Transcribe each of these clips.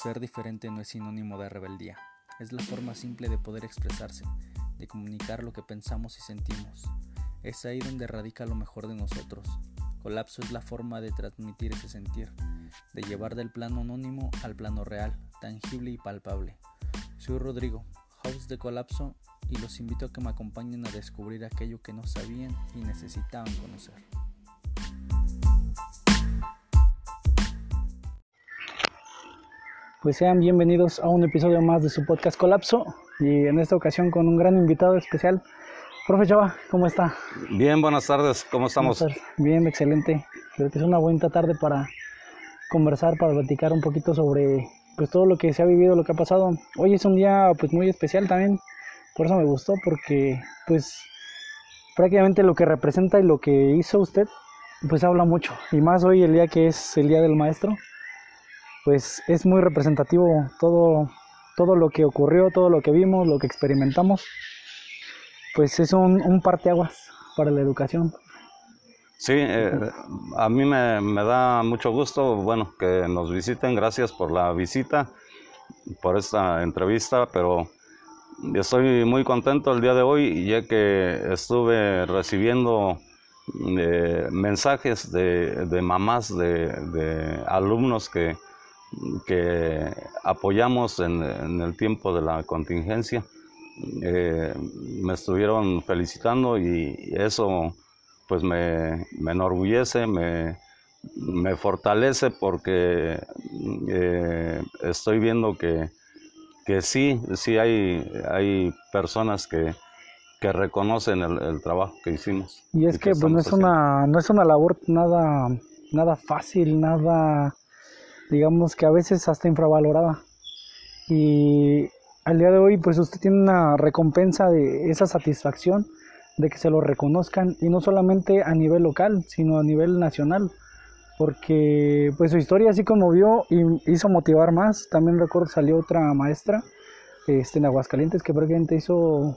Ser diferente no es sinónimo de rebeldía, es la forma simple de poder expresarse, de comunicar lo que pensamos y sentimos. Es ahí donde radica lo mejor de nosotros. Colapso es la forma de transmitir ese sentir, de llevar del plano anónimo al plano real, tangible y palpable. Soy Rodrigo, host de Colapso, y los invito a que me acompañen a descubrir aquello que no sabían y necesitaban conocer. Pues sean bienvenidos a un episodio más de su podcast Colapso y en esta ocasión con un gran invitado especial. Profe Chava, ¿cómo está? Bien, buenas tardes, ¿cómo estamos? Bien, excelente. Creo que es una buena tarde para conversar, para platicar un poquito sobre pues todo lo que se ha vivido, lo que ha pasado. Hoy es un día pues muy especial también, por eso me gustó porque pues prácticamente lo que representa y lo que hizo usted pues habla mucho y más hoy el día que es el día del maestro pues es muy representativo todo, todo lo que ocurrió, todo lo que vimos, lo que experimentamos, pues es un, un parteaguas para la educación. Sí, eh, a mí me, me, da mucho gusto, bueno, que nos visiten, gracias por la visita, por esta entrevista, pero estoy muy contento el día de hoy, ya que estuve recibiendo eh, mensajes de, de mamás de, de, alumnos que que apoyamos en, el tiempo de la contingencia. Eh, me estuvieron felicitando y eso pues me, enorgullece, me, fortalece porque eh, estoy viendo que, que sí, sí hay, hay personas que, que reconocen el, trabajo que hicimos. Y es que, pues, no, es una, no es una labor nada, nada fácil, nada digamos que a veces hasta infravalorada. Y al día de hoy, pues usted tiene una recompensa de esa satisfacción de que se lo reconozcan y no solamente a nivel local, sino a nivel nacional, porque pues su historia así conmovió y hizo motivar más. También recuerdo salió otra maestra este, en Aguascalientes que prácticamente hizo,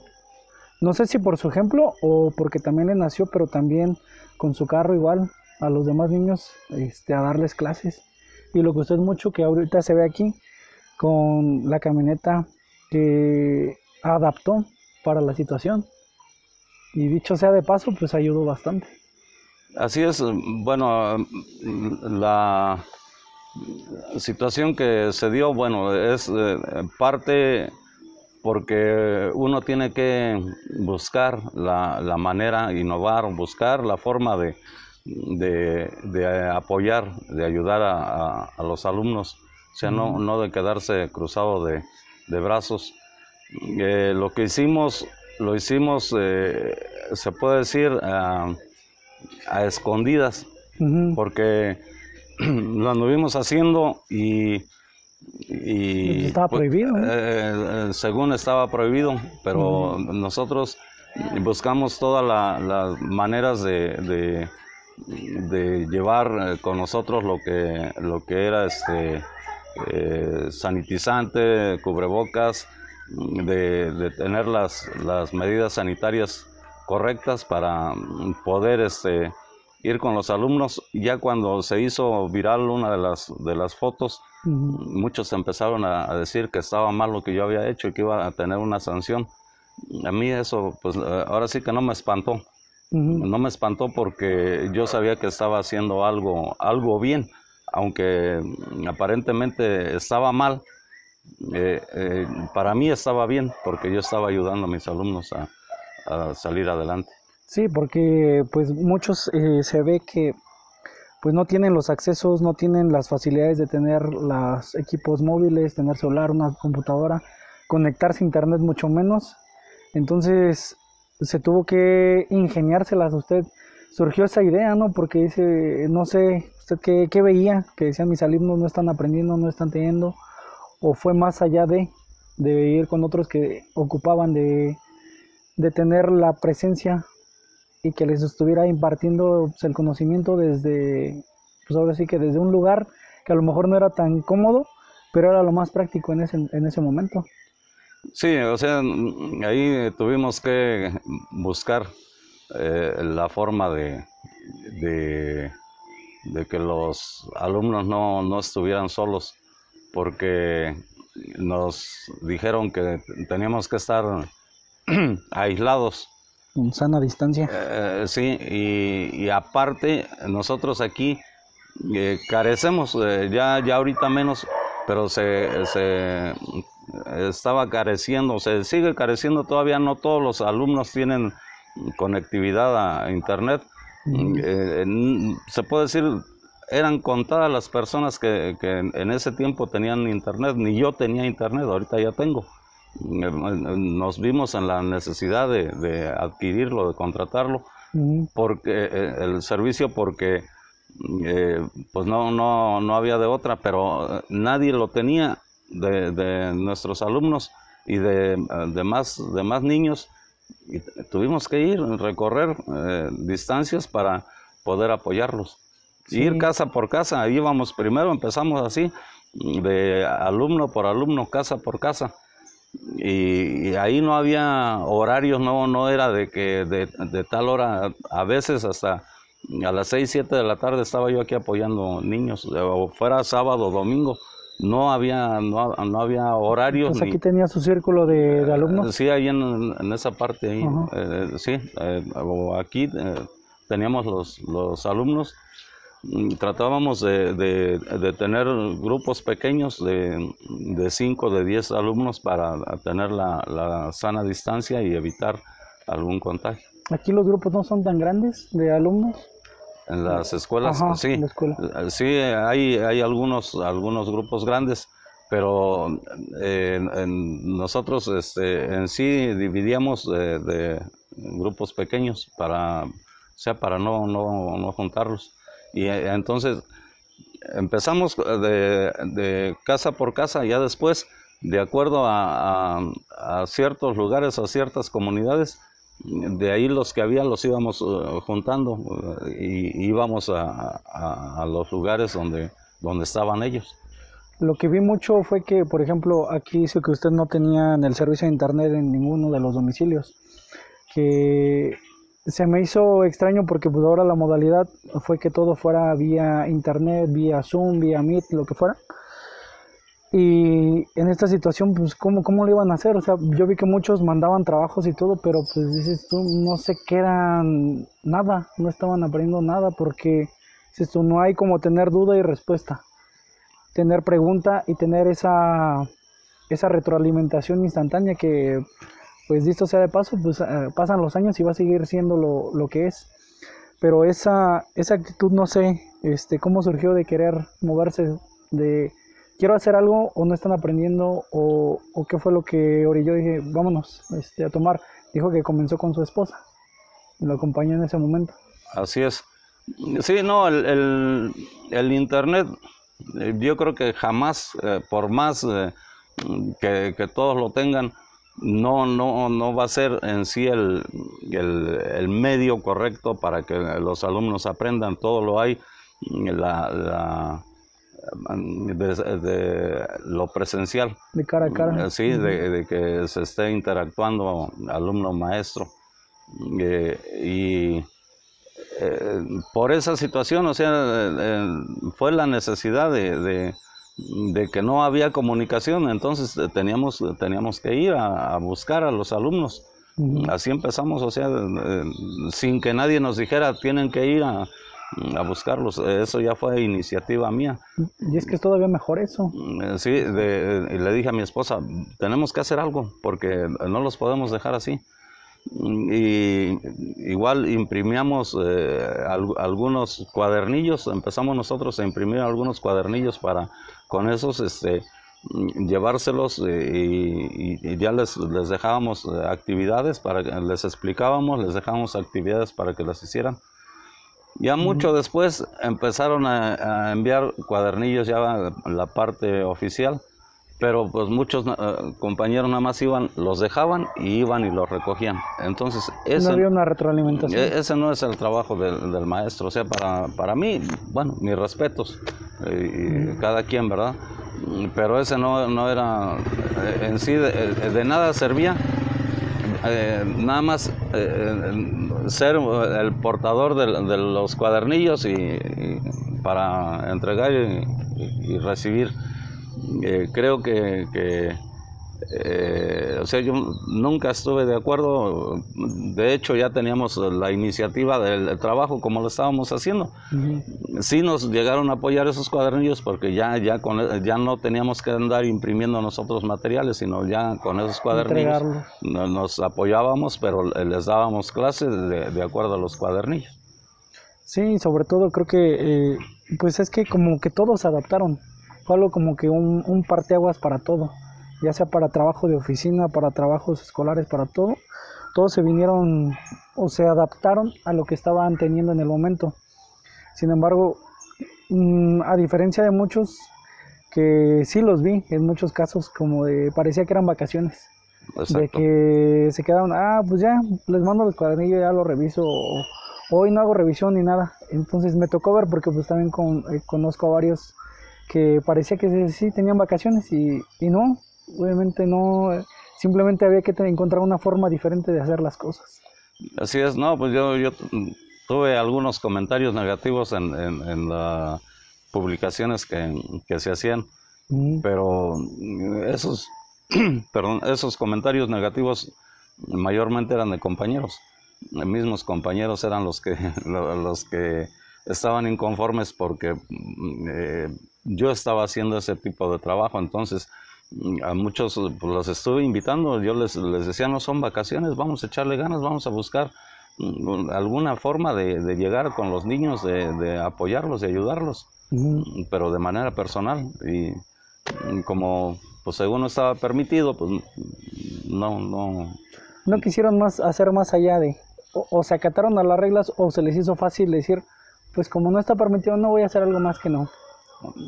no sé si por su ejemplo o porque también le nació, pero también con su carro igual a los demás niños este, a darles clases y lo que usted mucho que ahorita se ve aquí con la camioneta que adaptó para la situación. Y dicho sea de paso, pues ayudó bastante. Así es, bueno, la situación que se dio, bueno, es eh, parte porque uno tiene que buscar la, la manera, innovar, buscar la forma de, de, apoyar, de ayudar a, los alumnos, o sea, no, no de quedarse cruzado de, brazos. Eh, lo que hicimos, lo hicimos, eh, se puede decir, a, escondidas, porque lo anduvimos haciendo y... y estaba pues, prohibido. Eh, según estaba prohibido, pero nosotros buscamos todas las maneras de de llevar eh, con nosotros lo que, lo que era este, eh, sanitizante, cubrebocas, de, tener las, las, medidas sanitarias correctas para poder este, ir con los alumnos. Ya cuando se hizo viral una de las, de las fotos, muchos empezaron a, decir que estaba mal lo que yo había hecho y que iba a tener una sanción. A mí eso, pues ahora sí que no me espantó. No me espantó porque yo sabía que estaba haciendo algo, algo bien, aunque aparentemente estaba mal. Eh, eh, para mí estaba bien porque yo estaba ayudando a mis alumnos a, salir adelante. Sí, porque pues muchos eh, se ve que pues no tienen los accesos, no tienen las facilidades de tener los equipos móviles, tener celular, una computadora, conectarse a internet mucho menos. Entonces se tuvo que ingeniárselas usted. Surgió esa idea, ¿no? Porque dice, no sé, ¿usted qué, veía? Que decían mis alumnos no están aprendiendo, no están teniendo, o fue más allá de, ir con otros que ocupaban de, de tener la presencia y que les estuviera impartiendo pues, el conocimiento desde, pues ahora sí que desde un lugar que a lo mejor no era tan cómodo, pero era lo más práctico en ese, en ese momento. Sí, o sea, ahí tuvimos que buscar eh, la forma de, de, que los alumnos no, estuvieran solos. porque nos dijeron que teníamos que estar aislados. En sana distancia. Eh, sí, y, aparte nosotros aquí eh, carecemos, eh, ya, ya ahorita menos, pero se, se estaba careciendo, se sigue careciendo todavía, no todos los alumnos tienen conectividad a internet. se puede decir, eran contadas las personas que, que, en ese tiempo tenían internet, ni yo tenía internet, ahorita ya tengo. Nos vimos en la necesidad de, adquirirlo, de contratarlo, porque eh, el servicio porque eh, pues no, no, no había de otra, pero nadie lo tenía de, nuestros alumnos y de, de, más, de más niños. Y tuvimos que ir, recorrer eh, distancias para poder apoyarlos. Ir casa por casa, íbamos primero, empezamos así, de alumno por alumno, casa por casa. Y, ahí no había horarios, no, no era de que de, de, tal hora, a veces hasta a las 6, 7 de la tarde estaba yo aquí apoyando niños, o fuera sábado, domingo, no había, no, no había horarios. Pues aquí tenía su círculo de, alumnos. sí, ahí en, en, esa parte, ahí, eh, sí, eh, aquí eh, teníamos los, los alumnos tratábamos de, de, tener grupos pequeños de, de 5, de 10 alumnos para tener la, la, sana distancia y evitar algún contagio. ¿Aquí los grupos no son tan grandes de alumnos? En las escuelas, sí. Sí, hay, hay algunos, algunos grupos grandes, pero eh, en, nosotros este, en sí dividíamos de, grupos pequeños para, o sea, para no, no, no juntarlos. Y eh, entonces empezamos de, casa por casa, ya después, de acuerdo a, ciertos lugares, a ciertas comunidades, de ahí los que había los íbamos eh, juntando eh, y íbamos a, los lugares donde, donde estaban ellos. Lo que vi mucho fue que, por ejemplo, aquí dice que usted no tenía el servicio de internet en ninguno de los domicilios, que se me hizo extraño porque pues ahora la modalidad fue que todo fuera vía internet, vía Zoom, vía Meet, lo que fuera. Y en esta situación, pues, ¿cómo, ¿cómo lo iban a hacer? O sea, yo vi que muchos mandaban trabajos y todo, pero pues dices tú, no se quedan nada, no estaban aprendiendo nada porque dices tú, no hay como tener duda y respuesta, tener pregunta y tener esa, esa retroalimentación instantánea que pues dicho sea de paso, pues eh, pasan los años y va a seguir siendo lo, lo, que es. Pero esa, esa actitud, no sé, este, cómo surgió de querer moverse, de quiero hacer algo o no están aprendiendo o, o qué fue lo que orilló, dije, vámonos este, a tomar. Dijo que comenzó con su esposa y lo acompañó en ese momento. Así es. Sí, no, el, el, el Internet, eh, yo creo que jamás, eh, por más que, que todos lo tengan, no, no, no va a ser en sí el, el, medio correcto para que los alumnos aprendan, todo lo hay, la, la de, lo presencial. De cara a cara. Sí, de, que se esté interactuando alumno-maestro. Eh, y eh, por esa situación, o sea, eh, fue la necesidad de de que no había comunicación, entonces eh, teníamos, teníamos que ir a, buscar a los alumnos. Así empezamos, o sea, sin que nadie nos dijera, tienen que ir a, buscarlos. Eso ya fue iniciativa mía. Y es que es todavía mejor eso. Eh, sí, de, le dije a mi esposa, tenemos que hacer algo, porque no los podemos dejar así. Y igual imprimíamos eh, algunos cuadernillos, empezamos nosotros a imprimir algunos cuadernillos para con esos este, llevárselos eh, y, ya les, les dejábamos eh, actividades para que les explicábamos, les dejábamos actividades para que las hicieran. Ya mucho después empezaron a, enviar cuadernillos ya la parte oficial, pero pues muchos eh, compañeros nada más iban, los dejaban y iban y los recogían. Entonces, ese, no había una retroalimentación. E, ese no es el trabajo del, del maestro. O sea, para, para mí, bueno, mis respetos y cada quien, ¿verdad? Pero ese no, no era, eh, en sí, de, nada servía, eh, nada más eh, ser el portador de, los cuadernillos y, para entregar y, recibir. eh, creo que, que eh, o sea, yo nunca estuve de acuerdo. De hecho, ya teníamos la iniciativa del trabajo como lo estábamos haciendo. Sí nos llegaron a apoyar esos cuadernillos porque ya, ya, con, ya no teníamos que andar imprimiendo nosotros materiales, sino ya con esos cuadernillos nos, apoyábamos, pero les dábamos clases de, acuerdo a los cuadernillos. Sí, sobre todo creo que, eh, pues es que como que todos se adaptaron. Fue algo como que un, un parteaguas para todo ya sea para trabajo de oficina, para trabajos escolares, para todo, todos se vinieron o se adaptaron a lo que estaban teniendo en el momento. Sin embargo, mm, a diferencia de muchos que sí los vi en muchos casos como de parecía que eran vacaciones. De que se quedaron, ah, pues ya, les mando el cuadernillo, ya lo reviso, hoy no hago revisión ni nada. Entonces me tocó ver porque pues también con, eh, conozco a varios que parecía que sí tenían vacaciones y, y no, obviamente no, simplemente había que encontrar una forma diferente de hacer las cosas. Así es, no, pues yo, yo tuve algunos comentarios negativos en, en, las publicaciones que, que, se hacían, pero esos, perdón, esos comentarios negativos mayormente eran de compañeros. Los mismos compañeros eran los que, los que estaban inconformes porque eh, yo estaba haciendo ese tipo de trabajo, entonces a muchos pues, los estuve invitando, yo les, les decía, no son vacaciones, vamos a echarle ganas, vamos a buscar mm, alguna forma de, llegar con los niños, de, apoyarlos, de ayudarlos, pero de manera personal. Y mm, como pues según no estaba permitido, pues no, no. No quisieron más hacer más allá de, o, o, se acataron a las reglas o se les hizo fácil decir, pues como no está permitido, no voy a hacer algo más que no.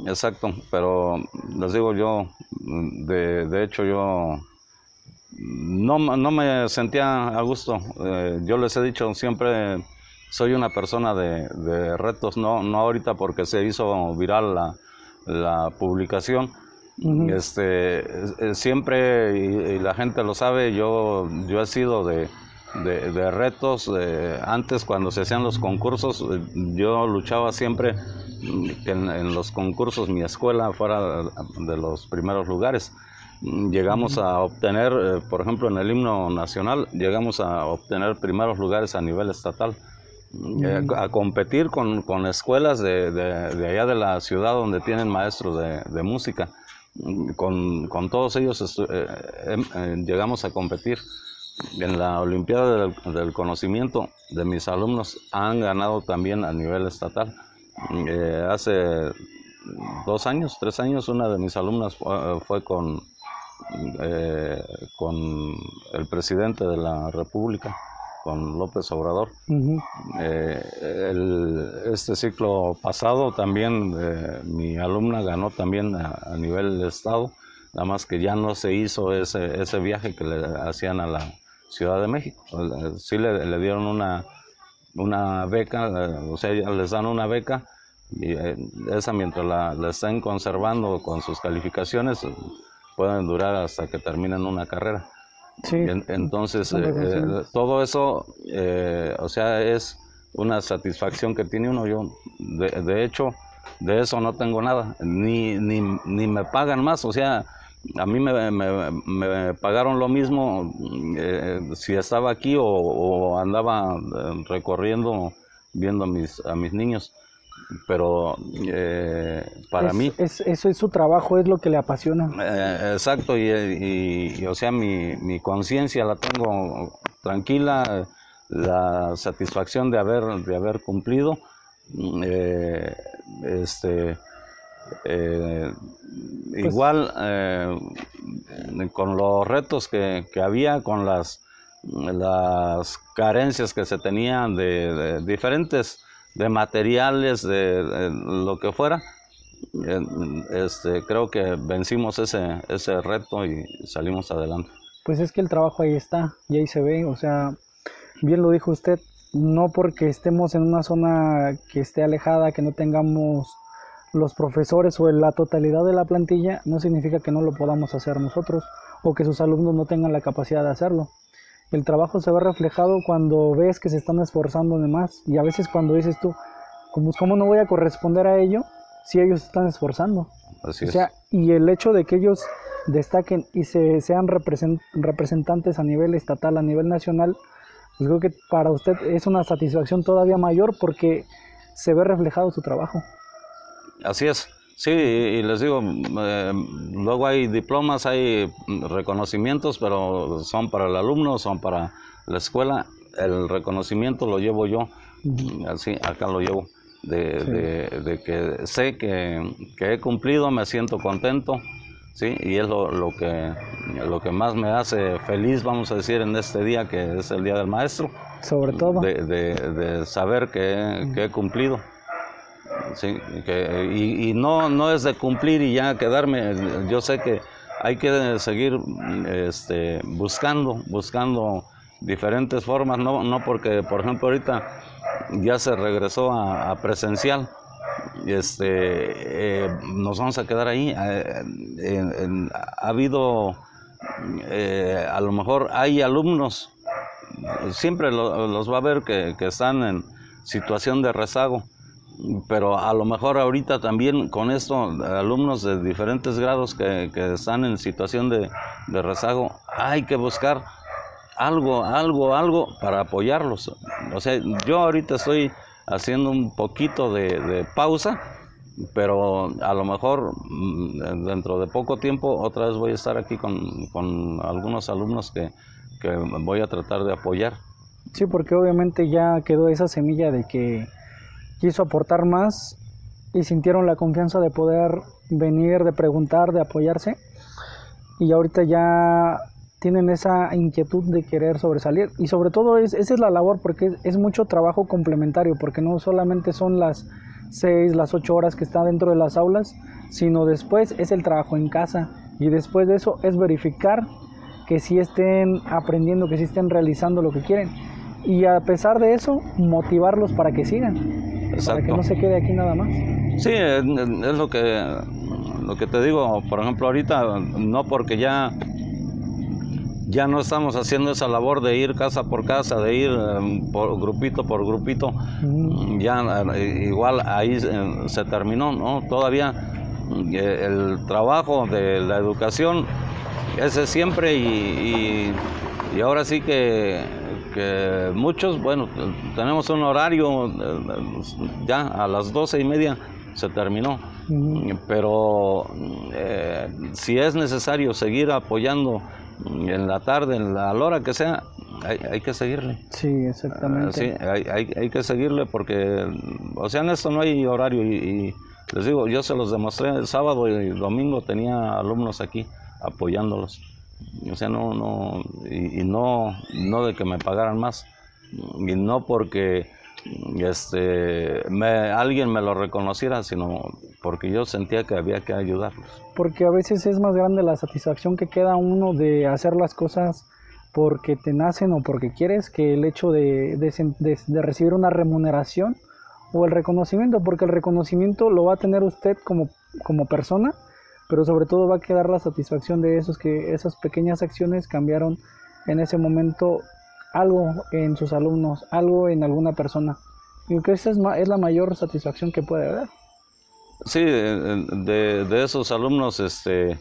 Exacto, pero les digo yo, de, de hecho yo no, no, me sentía a gusto. Eh, yo les he dicho siempre, soy una persona de, de, retos, no, no ahorita porque se hizo viral la, la publicación. este, siempre, y, la gente lo sabe, yo, yo he sido de, de, retos. antes, cuando se hacían los concursos, yo luchaba siempre que en, los concursos mi escuela fuera de los primeros lugares. Llegamos a obtener, eh, por ejemplo, en el himno nacional, llegamos a obtener primeros lugares a nivel estatal. Eh, a competir con, con escuelas de, de, allá de la ciudad donde tienen maestros de, de música. Con, con, todos ellos eh, em, llegamos a competir en la Olimpiada del, Conocimiento de mis alumnos han ganado también a nivel estatal. Eh, hace dos años, tres años, una de mis alumnas fue, con, eh, con el presidente de la República, con López Obrador. Eh, este ciclo pasado también mi alumna ganó también a, a nivel de estado, nada más que ya no se hizo ese, ese viaje que le hacían a la Ciudad de México. Sí le, dieron una, una beca, eh, o sea, les dan una beca y eh, esa mientras la, la estén conservando con sus calificaciones pueden durar hasta que terminen una carrera. Sí. entonces, eh, todo eso, o sea, es una satisfacción que tiene uno. Yo, de, de hecho, de eso no tengo nada, ni, ni, ni me pagan más, o sea, a mí me, me, pagaron lo mismo eh, si estaba aquí o, andaba eh, recorriendo viendo a mis, a mis niños. Pero eh, para mí... Es, eso es su trabajo, es lo que le apasiona. exacto, y, o sea, mi, mi conciencia la tengo tranquila, la satisfacción de haber, de haber cumplido. este eh, pues igual eh, con los retos que, había, con las, las carencias que se tenían de, diferentes, de materiales, de, lo que fuera, eh, este, creo que vencimos ese, ese reto y salimos adelante. Pues es que el trabajo ahí está y ahí se ve, o sea, bien lo dijo usted, no porque estemos en una zona que esté alejada, que no tengamos los profesores o la totalidad de la plantilla no significa que no lo podamos hacer nosotros o que sus alumnos no tengan la capacidad de hacerlo. El trabajo se ve reflejado cuando ves que se están esforzando de más y a veces cuando dices tú, ¿cómo, ¿cómo no voy a corresponder a ello? sí ellos están esforzando. Así O es. sea, y el hecho de que ellos destaquen y se, sean represen- representantes a nivel estatal, a nivel nacional, pues creo que para usted es una satisfacción todavía mayor porque se ve reflejado su trabajo. Así es. Sí, y, les digo, eh, luego hay diplomas, hay reconocimientos, pero son para el alumno, son para la escuela. El reconocimiento lo llevo yo, así, acá lo llevo, de, Sí. de- de que sé que, que he cumplido, me siento contento, sí, y es lo, lo que, lo que más me hace feliz, vamos a decir, en este día que es el Día del Maestro, Sobre todo, de, de- de saber que he cumplido. Sí, que, y, no, no es de cumplir y ya quedarme. Yo sé que hay que seguir este, buscando, buscando diferentes formas, no, no porque, por ejemplo, ahorita ya se regresó a, a presencial. Este, eh, nos vamos a quedar ahí. eh, ha habido, eh, a lo mejor hay alumnos siempre lo- los va a ver que, que están en situación de rezago, pero a lo mejor ahorita también con esto, alumnos de diferentes grados que, que están en situación de, de rezago, hay que buscar algo, algo, algo para apoyarlos. O sea, yo ahorita estoy haciendo un poquito de, pausa, pero a lo mejor mm, dentro de poco tiempo otra vez voy a estar aquí con, con algunos alumnos que, que voy a tratar de apoyar. sí, porque obviamente ya quedó esa semilla de que quiso aportar más y sintieron la confianza de poder venir, de preguntar, de apoyarse. Y ahorita ya tienen esa inquietud de querer sobresalir. Y sobre todo es, esa es la labor porque es, mucho trabajo complementario, porque no solamente son las 6, las 8 horas que está dentro de las aulas, sino después es el trabajo en casa. Y después de eso es verificar que sí estén aprendiendo, que sí estén realizando lo que quieren. Y a pesar de eso, motivarlos para que sigan, para que no se quede aquí nada más. Sí, es, es lo que lo que te digo, por ejemplo, ahorita no porque ya ya no estamos haciendo esa labor de ir casa por casa, de ir eh, por grupito por grupito, Mm, ya eh, igual ahí eh, se terminó, ¿no? Todavía eh, el trabajo de la educación ese siempre y, y- y ahora sí que, que muchos, bueno, tenemos un horario, eh, ya a las doce y media se terminó, pero eh, si es necesario seguir apoyando en la tarde, en la, a la hora que sea, hay, hay que seguirle. Sí, Ah, exactamente. Sí, hay, hay, hay que seguirle porque, o sea, en esto no hay horario y, y les digo, yo se los demostré el sábado y el domingo tenía alumnos aquí apoyándolos. O sea, no, no, y, no, no de que me pagaran más, y no porque este, alguien me lo reconociera, sino porque yo sentía que había que ayudarlos. Porque a veces es más grande la satisfacción que queda uno de hacer las cosas porque te nacen o porque quieres que el hecho de, de- de recibir una remuneración o el reconocimiento, porque el reconocimiento lo va a tener usted como, como persona, pero sobre todo va a quedar la satisfacción de esos que esas pequeñas acciones cambiaron en ese momento algo en sus alumnos, algo en alguna persona. Y que esa es, la mayor satisfacción que puede haber. Sí, de esos alumnos, este,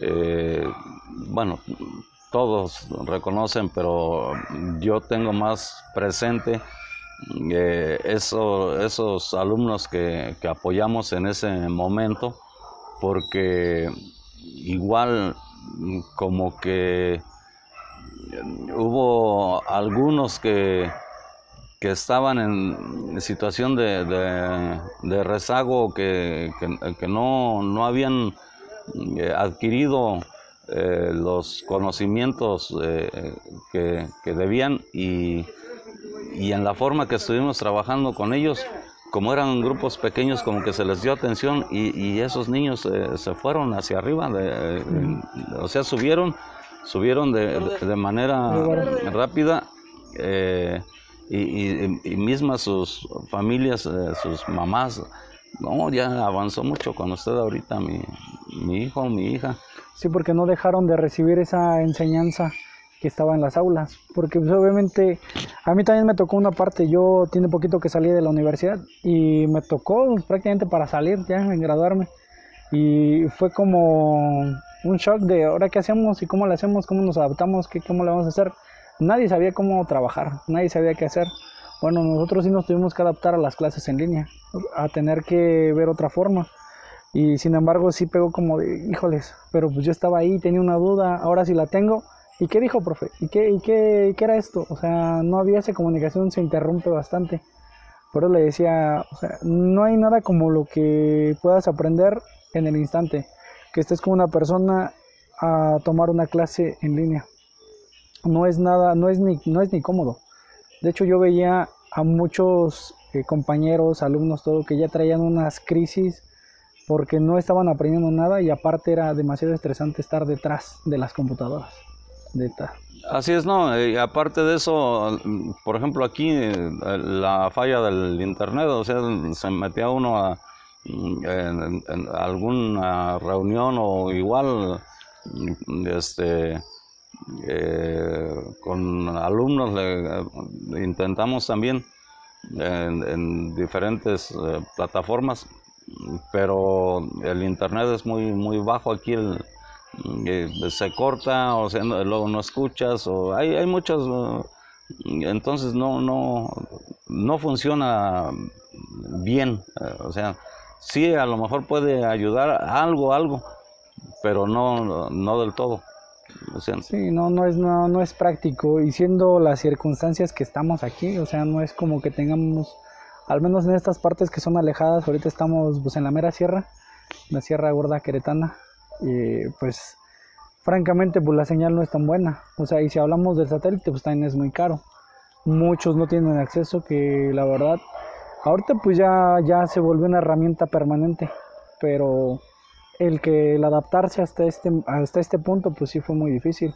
eh, bueno, todos reconocen, pero yo tengo más presente eh, eso- esos alumnos que, que apoyamos en ese momento, porque igual como que hubo algunos que, que estaban en situación de, de- rezago, que, que- no, no habían eh, adquirido eh, los conocimientos eh, que, que debían y, y en la forma que estuvimos trabajando con ellos, como eran grupos pequeños, como que se les dio atención y, y esos niños eh, se fueron hacia arriba, de- o sea, subieron, subieron de, de- manera rápida eh, y, y- y mismas sus familias, eh, sus mamás, no, ya avanzó mucho con usted ahorita, mi, mi hijo, mi hija. Sí, porque no dejaron de recibir esa enseñanza que estaba en las aulas, porque pues, obviamente a mí también me tocó una parte, yo tiene poquito que salí de la universidad y me tocó pues, prácticamente para salir ya, en graduarme y fue como un shock de ahora qué hacemos y cómo lo hacemos, cómo nos adaptamos, qué, cómo lo vamos a hacer. Nadie sabía cómo trabajar, nadie sabía qué hacer. Bueno, nosotros sí nos tuvimos que adaptar a las clases en línea, a tener que ver otra forma. Y sin embargo sí pegó como de, híjoles, pero pues yo estaba ahí, tenía una duda, ahora sí la tengo. ¿Y qué dijo, profe? ¿Y qué, y qué, qué era esto? O sea, no había esa comunicación, se interrumpe bastante. Por eso le decía, o sea, no hay nada como lo que puedas aprender en el instante. Que estés con una persona a tomar una clase en línea. No es nada, no es ni, no es ni cómodo. De hecho, yo veía a muchos eh, compañeros, alumnos, todo, que ya traían unas crisis porque no estaban aprendiendo nada y aparte era demasiado estresante estar detrás de las computadoras. Así es, ¿no? Y aparte de eso, por ejemplo, aquí eh, la falla del internet, o sea, se metía uno a, en, alguna reunión o igual, este, eh, con alumnos le, intentamos también en, diferentes eh, plataformas, pero el internet es muy, muy bajo aquí, el, se corta o sea, luego no escuchas o hay, hay muchos entonces no no no funciona bien o sea sí a lo mejor puede ayudar algo algo pero no no del todo. Sí no no es no, no es práctico y siendo las circunstancias que estamos aquí o sea no es como que tengamos al menos en estas partes que son alejadas ahorita estamos pues en la mera sierra la sierra gorda queretana y pues francamente pues la señal no es tan buena. O sea, y si hablamos del satélite pues también es muy caro. Muchos no tienen acceso que la verdad ahorita pues ya, ya se volvió una herramienta permanente, pero el que el adaptarse hasta este, hasta este punto pues sí fue muy difícil.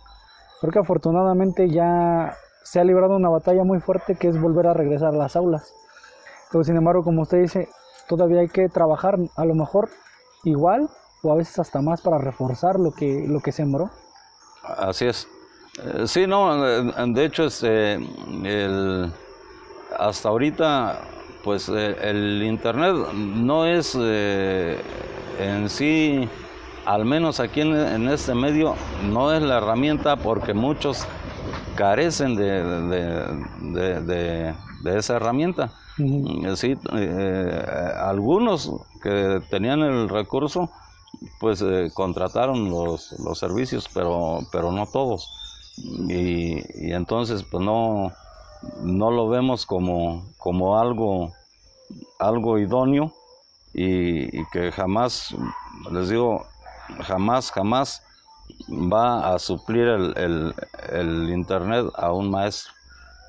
Porque afortunadamente ya se ha librado una batalla muy fuerte que es volver a regresar a las aulas. Pero sin embargo, como usted dice, todavía hay que trabajar a lo mejor igual o a veces hasta más para reforzar lo que, lo que sembró. Así es. Eh, sí, no, eh, de hecho, este, el, hasta ahorita, pues eh, el Internet no es en sí, al menos aquí en, este medio, no es la herramienta porque muchos carecen de, de, esa herramienta. sí, algunos que tenían el recurso, pues eh, contrataron los, los, servicios, pero, pero no todos. Y, y, entonces pues no, no lo vemos como, como algo, algo idóneo y, que jamás, les digo, jamás, jamás va a suplir el, el, el Internet a un maestro.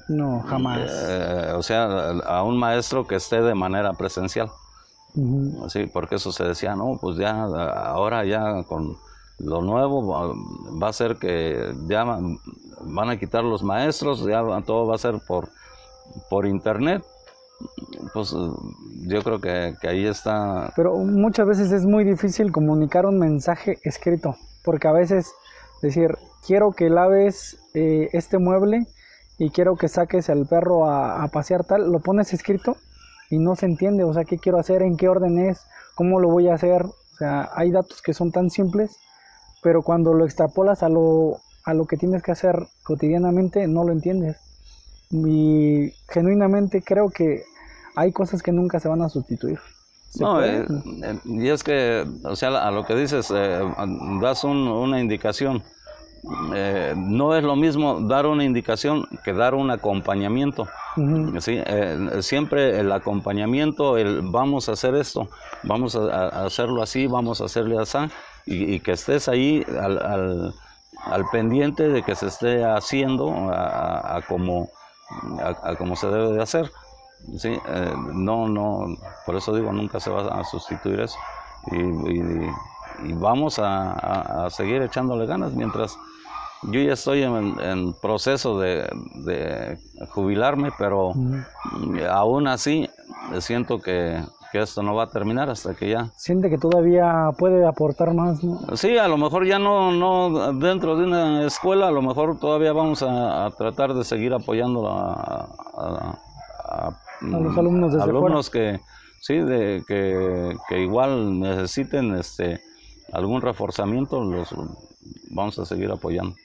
No, jamás. Eh, o sea, a un maestro que esté de manera presencial. Sí, porque eso se decía, no, pues ya ahora ya con lo nuevo va, a ser que ya van a quitar los maestros, ya todo va a ser por, por internet. Pues yo creo que, ahí está. Pero muchas veces es muy difícil comunicar un mensaje escrito, porque a veces decir, quiero que laves eh, este mueble y quiero que saques al perro a, a pasear tal, lo pones escrito y no se entiende, o sea, qué quiero hacer, en qué orden es, cómo lo voy a hacer, o sea, hay datos que son tan simples, pero cuando lo extrapolas a lo, a lo que tienes que hacer cotidianamente, no lo entiendes. Y genuinamente creo que hay cosas que nunca se van a sustituir. No, eh, eh, y es que, o sea, a lo que dices, eh, das una indicación. No es lo mismo dar una indicación que dar un acompañamiento. ¿sí? Eh, siempre el acompañamiento, el vamos a hacer esto, vamos a, hacerlo así, vamos a hacerle así, y, que estés ahí al, al, pendiente de que se esté haciendo a, como, a, como se debe de hacer. ¿sí? Eh, no, no, por eso digo, nunca se va a sustituir eso. Y, y vamos a, seguir echándole ganas mientras yo ya estoy en, proceso de, jubilarme, pero aún así siento que, que esto no va a terminar hasta que ya. Siente que todavía puede aportar más, ¿no? Sí, a lo mejor ya no, no dentro de una escuela, a lo mejor todavía vamos a, tratar de seguir apoyando a, a, los alumnos desde alumnos que sí, de, que, que igual necesiten este algún reforzamiento, los vamos a seguir apoyando.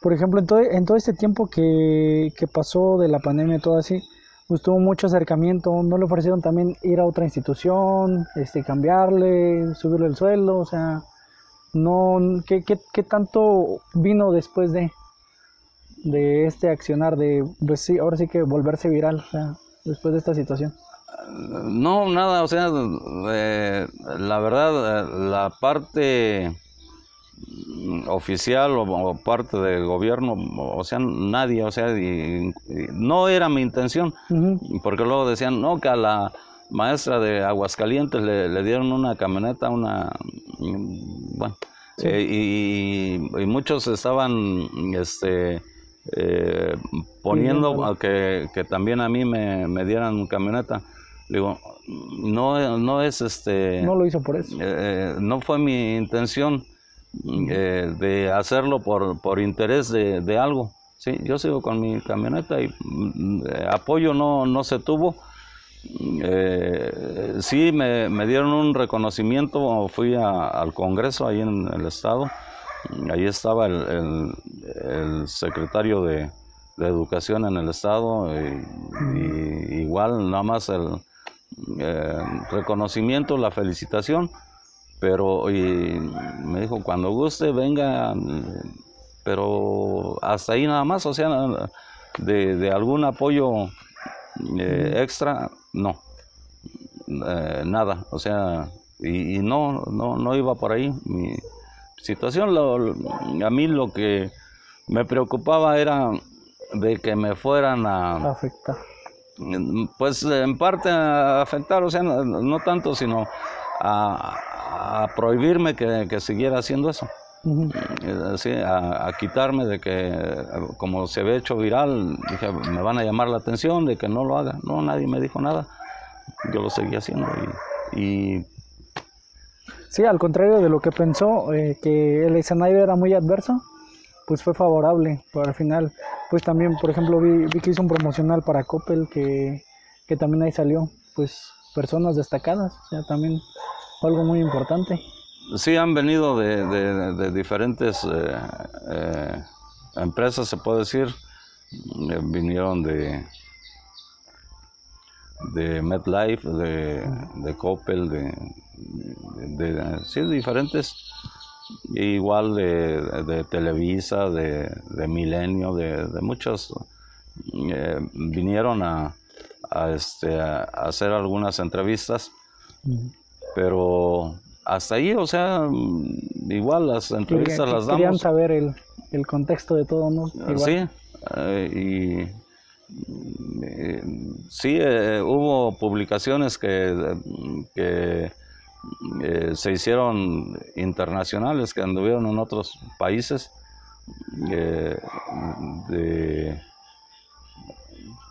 Por ejemplo, en todo, en todo este tiempo que, que pasó de la pandemia y todo así, pues tuvo mucho acercamiento, no le ofrecieron también ir a otra institución, este, cambiarle, subirle el sueldo, o sea, no, ¿qué, qué, tanto vino después de, de este accionar de, pues sí, ahora sí que volverse viral, o sea, después de esta situación? No, nada, o sea, eh, la verdad, eh, la parte oficial o, parte del gobierno, o sea, nadie, o sea, no era mi intención, porque luego decían, no, que a la maestra de Aguascalientes le, dieron una camioneta, una, bueno, eh, y, muchos estaban, este, eh, poniendo que, que, también a mí me, me dieran camioneta. Digo, no, no es este... No lo hizo por eso. Eh, no fue mi intención eh, de hacerlo por, por interés de, de, algo. Sí, yo sigo con mi camioneta y mm, eh, apoyo no, no se tuvo. Eh, sí, me, me, dieron un reconocimiento, fui al Congreso ahí en el Estado, ahí estaba el, el, secretario de, de, Educación en el Estado, y, igual nada más el reconocimiento, la felicitación, pero y me dijo, cuando guste, venga, pero hasta ahí nada más, o sea, de, de algún apoyo eh, extra, no, eh, nada, o sea, y, no, no, no iba por ahí. Mi situación, a mí lo que me preocupaba era de que me fueran a afectar. Pues en parte a afectar, o sea, no tanto, sino a, a prohibirme que, siguiera haciendo eso. Eh, a, quitarme de que, como se había hecho viral, dije, me van a llamar la atención de que no lo haga. No, nadie me dijo nada. Yo lo seguí haciendo. Y, Sí, al contrario de lo que pensó, eh, que el escenario era muy adverso, pues fue favorable. Pero al final, pues también, por ejemplo, vi, vi que hizo un promocional para Coppel, que, que también ahí salió, pues personas destacadas, o sea, también algo muy importante. Sí, han venido de, de, diferentes eh, eh, empresas, se puede decir. Eh, vinieron de, de MedLife, de, de Coppel, de, de, sí, diferentes. Igual de, de Televisa, de, de Milenio, de, de muchos. vinieron a, a, este, a hacer algunas entrevistas pero hasta ahí, o sea, igual las entrevistas las damos. Querían saber el, el, contexto de todo, ¿no? Sí, eh, y eh, sí, eh, hubo publicaciones que, que se hicieron internacionales, que anduvieron en otros países, de,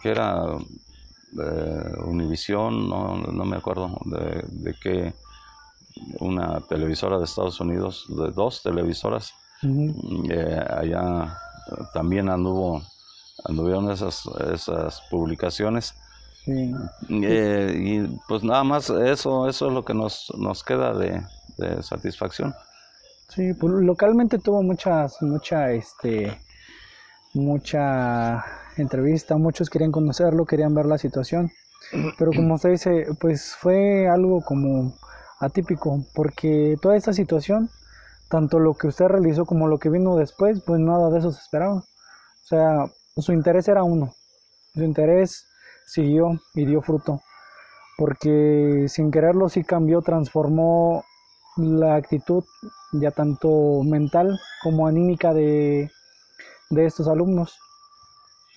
que era eh, Univisión, no, no, me acuerdo de, de qué, una televisora de Estados Unidos, de dos televisoras, eh, allá también anduvo, anduvieron esas, esas publicaciones. Eh, y pues nada más eso, eso es lo que nos, nos queda de, de satisfacción. Sí, pues localmente tuvo muchas, mucha, este, mucha entrevista, muchos querían conocerlo, querían ver la situación, pero como usted dice, pues fue algo como atípico, porque toda esta situación, tanto lo que usted realizó como lo que vino después, pues nada de eso se esperaba. O sea, su interés era uno, su interés siguió y dio fruto, porque sin quererlo sí cambió, transformó la actitud ya tanto mental como anímica de, de estos alumnos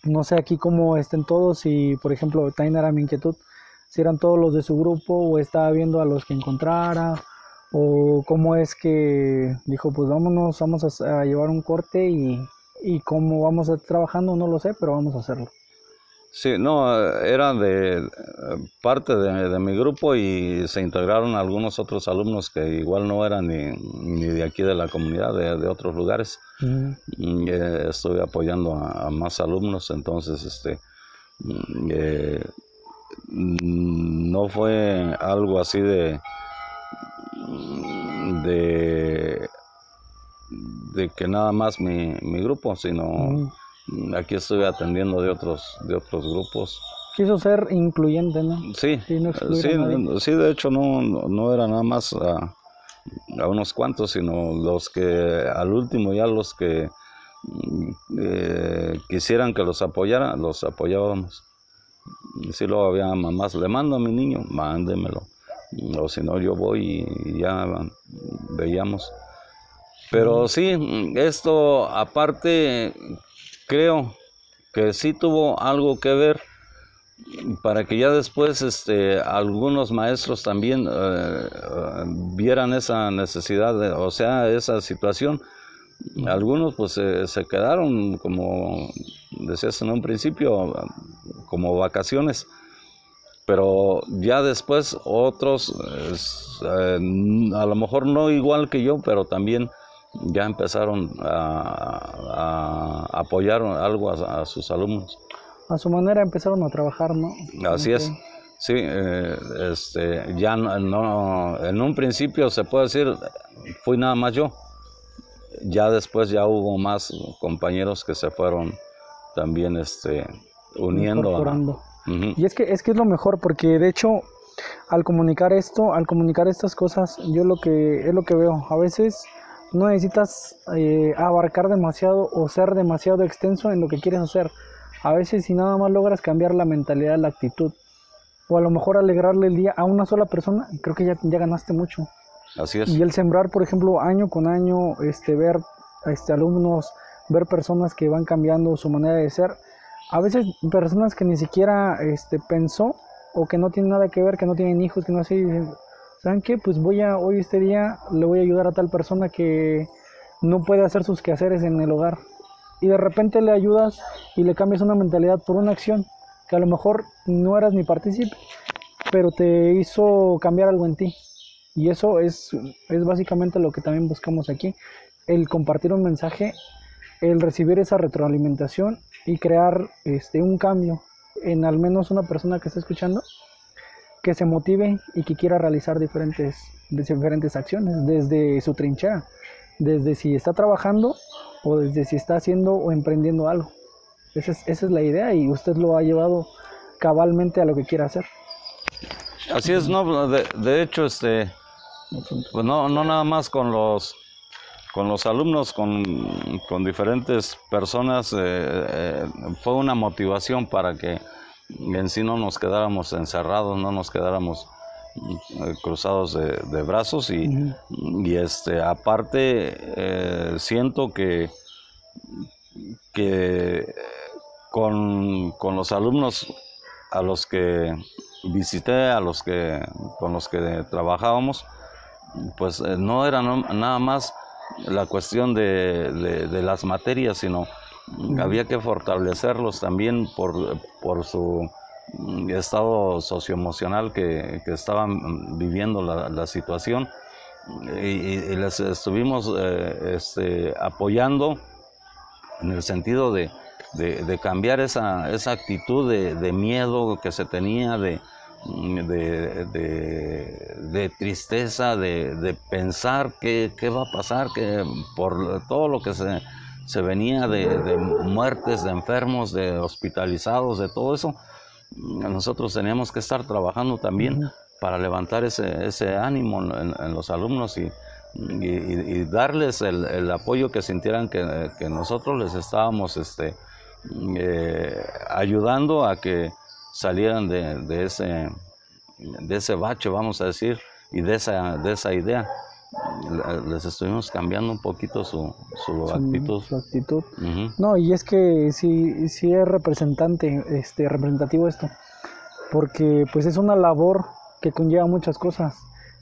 no sé aquí cómo estén todos, y por ejemplo también era mi inquietud, si eran todos los de su grupo o estaba viendo a los que encontrara o cómo es que dijo pues vámonos, vamos a, llevar un corte y, y cómo vamos a estar trabajando no lo sé, pero vamos a hacerlo. Sí, no, era de parte de, mi grupo y se integraron algunos otros alumnos que igual no eran ni, ni de aquí de la comunidad, de, de otros lugares. Eh, estuve apoyando a, más alumnos, entonces este mm, eh, no fue algo así de de de que nada más mi, mi grupo, sino aquí estoy atendiendo de otros, de otros grupos. Quiso ser incluyente, ¿no? Sí, sí, sí, de hecho no, no era nada más a, a, unos cuantos, sino los que al último ya los que eh, quisieran que los apoyara, los apoyábamos. Si luego había mamás, le mando a mi niño, mándemelo. O si no, yo voy y ya veíamos. Pero sí, esto aparte creo que sí tuvo algo que ver para que ya después este, algunos maestros también eh, eh, vieran esa necesidad, o sea, esa situación. Algunos pues se quedaron, como decías en un principio, como vacaciones, pero ya después otros, eh, a lo mejor no igual que yo, pero también ya empezaron a, apoyar algo a, sus alumnos. A su manera empezaron a trabajar, ¿no? Así es. Sí, eh, este, ya no, en un principio se puede decir, fui nada más yo. Ya después ya hubo más compañeros que se fueron también este, uniendo. Y es que, es que es lo mejor, porque de hecho, al comunicar esto, al comunicar estas cosas, yo lo que, es lo que veo. A veces no necesitas eh, abarcar demasiado o ser demasiado extenso en lo que quieres hacer. A veces si nada más logras cambiar la mentalidad, la actitud, o a lo mejor alegrarle el día a una sola persona, creo que ya, ya ganaste mucho. Así es. Y el sembrar, por ejemplo, año con año, este, ver este, alumnos, ver personas que van cambiando su manera de ser, a veces personas que ni siquiera este, pensó o que no tienen nada que ver, que no tienen hijos, que no así, ¿saben qué? Pues voy a, hoy este día le voy a ayudar a tal persona que no puede hacer sus quehaceres en el hogar. Y de repente le ayudas y le cambias una mentalidad por una acción que a lo mejor no eras ni partícipe, pero te hizo cambiar algo en ti. Y eso es, es básicamente lo que también buscamos aquí, el compartir un mensaje, el recibir esa retroalimentación y crear este, un cambio en al menos una persona que está escuchando que se motive y que quiera realizar diferentes, diferentes acciones desde su trinchera, desde si está trabajando o desde si está haciendo o emprendiendo algo. Esa es, esa es la idea y usted lo ha llevado cabalmente a lo que quiera hacer. Así es, no, de, hecho, este, pues no, no nada más con los con los alumnos, con, con diferentes personas, eh, eh, fue una motivación para que en sí no nos quedáramos encerrados, no nos quedáramos eh, cruzados de, brazos y, y, este aparte eh, siento que que con, con, los alumnos a los que visité a los que con los que trabajábamos pues eh, no era nada más la cuestión de, de las materias sino había que fortalecerlos también por, por su mm, estado socioemocional que, que estaban viviendo la, situación. Y, les estuvimos eh, este, apoyando en el sentido de, de, cambiar esa, esa actitud de, de, miedo que se tenía, de, mm, de, tristeza, de, pensar qué, qué, va a pasar, que por todo lo que se se venía de, muertes, de enfermos, de hospitalizados, de todo eso, nosotros teníamos que estar trabajando también para levantar ese, ese ánimo en, los alumnos y, y, darles el, el, apoyo que sintieran que, que nosotros les estábamos este, eh, ayudando a que salieran de, de, ese, de ese bache, vamos a decir, y de esa, de esa idea les estuvimos cambiando un poquito su, su, actitud. Su actitud. No, y es que sí, sí es representante, este, representativo esto, porque pues es una labor que conlleva muchas cosas.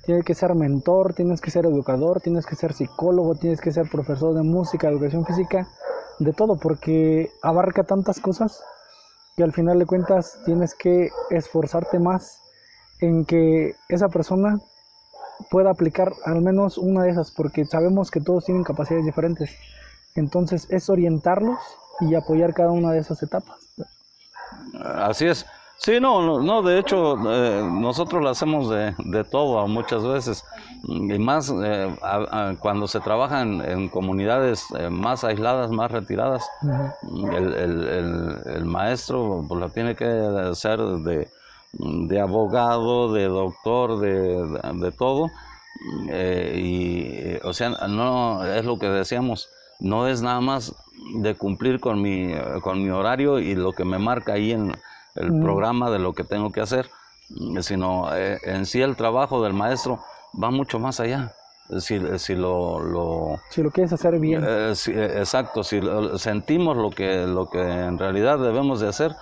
Tienes que ser mentor, tienes que ser educador, tienes que ser psicólogo, tienes que ser profesor de música, educación física, de todo, porque abarca tantas cosas y al final de cuentas tienes que esforzarte más en que esa persona pueda aplicar al menos una de esas, porque sabemos que todos tienen capacidades diferentes. Entonces es orientarlos y apoyar cada una de esas etapas. Así es. Sí, no, no, de hecho, eh, nosotros lo hacemos de, de, todo muchas veces, y más eh, cuando se trabaja en, comunidades eh, más aisladas, más retiradas, el, el, el, maestro pues, lo tiene que ser de, de abogado, de doctor, de, de todo, y, o sea, no, es lo que decíamos, no es nada más de cumplir con mi, con mi horario y lo que me marca ahí en el programa de lo que tengo que hacer, sino eh, en sí el trabajo del maestro va mucho más allá. Si, si lo, lo, si lo quieres hacer bien. Eh, eh, exacto, si sentimos lo que, lo que en realidad debemos de hacer,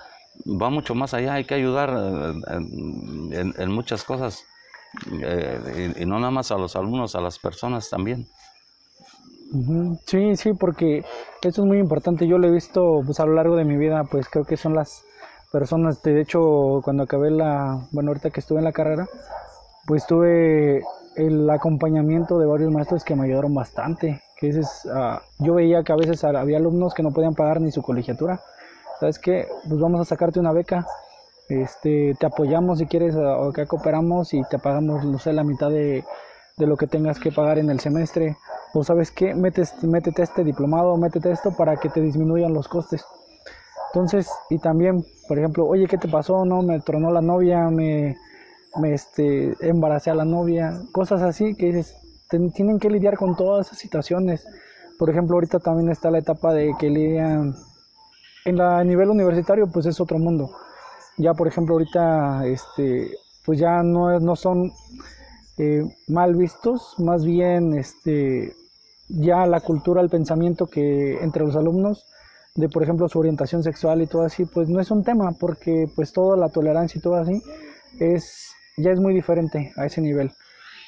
va mucho más allá. Hay que ayudar en, en, muchas cosas. Y, y, no nada más a los alumnos, a las personas también. Sí, sí, porque eso es muy importante. Yo lo he visto pues, a lo largo de mi vida, pues creo que son las personas. De hecho, cuando acabé la, bueno, ahorita que estuve en la carrera, pues tuve el acompañamiento de varios maestros que me ayudaron bastante. Que es, uh, yo veía que a veces había alumnos que no podían pagar ni su colegiatura. ¿Sabes qué? Pues vamos a sacarte una beca. Este, te apoyamos si quieres o que cooperamos y te pagamos, no sé, la mitad de, de lo que tengas que pagar en el semestre. O sabes qué, Metes, métete este diplomado, métete esto para que te disminuyan los costes. Entonces, y también, por ejemplo, oye, ¿qué te pasó? No, me tronó la novia, me, me este, embaracé a la novia, cosas así que dices, tienen que lidiar con todas esas situaciones. Por ejemplo, ahorita también está la etapa de que lidian en la nivel universitario, pues es otro mundo. Ya, por ejemplo, ahorita, este, pues ya no, no son eh, mal vistos, más bien, este, ya la cultura, el pensamiento que entre los alumnos de por ejemplo su orientación sexual y todo así, pues no es un tema porque pues toda la tolerancia y todo así es ya es muy diferente a ese nivel.